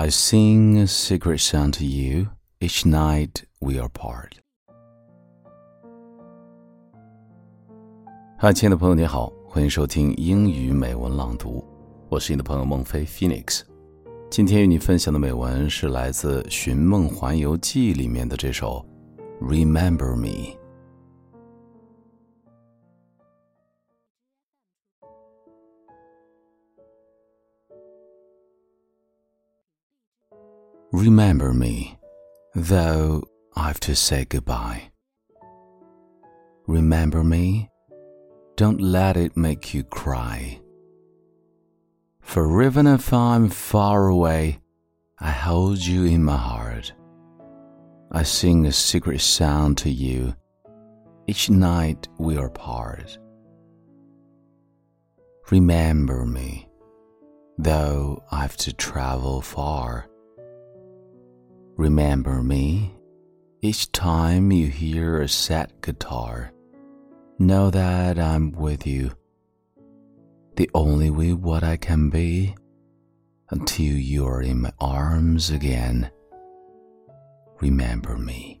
I sing a secret song to you each night we are part. 嗨，亲爱的朋友，你好，欢迎收听英语美文朗读，我是你的朋友孟非 Phoenix。今天与你分享的美文是来自《寻梦环游记》里面的这首《Remember Me》。Remember me, though I've to say goodbye. Remember me, don't let it make you cry. For even if I'm far away, I hold you in my heart. I sing a secret sound to you each night we are apart. Remember me, though I've to travel far. Remember me each time you hear a sad guitar. Know that I'm with you, the only way what I can be, until you're in my arms again. Remember me.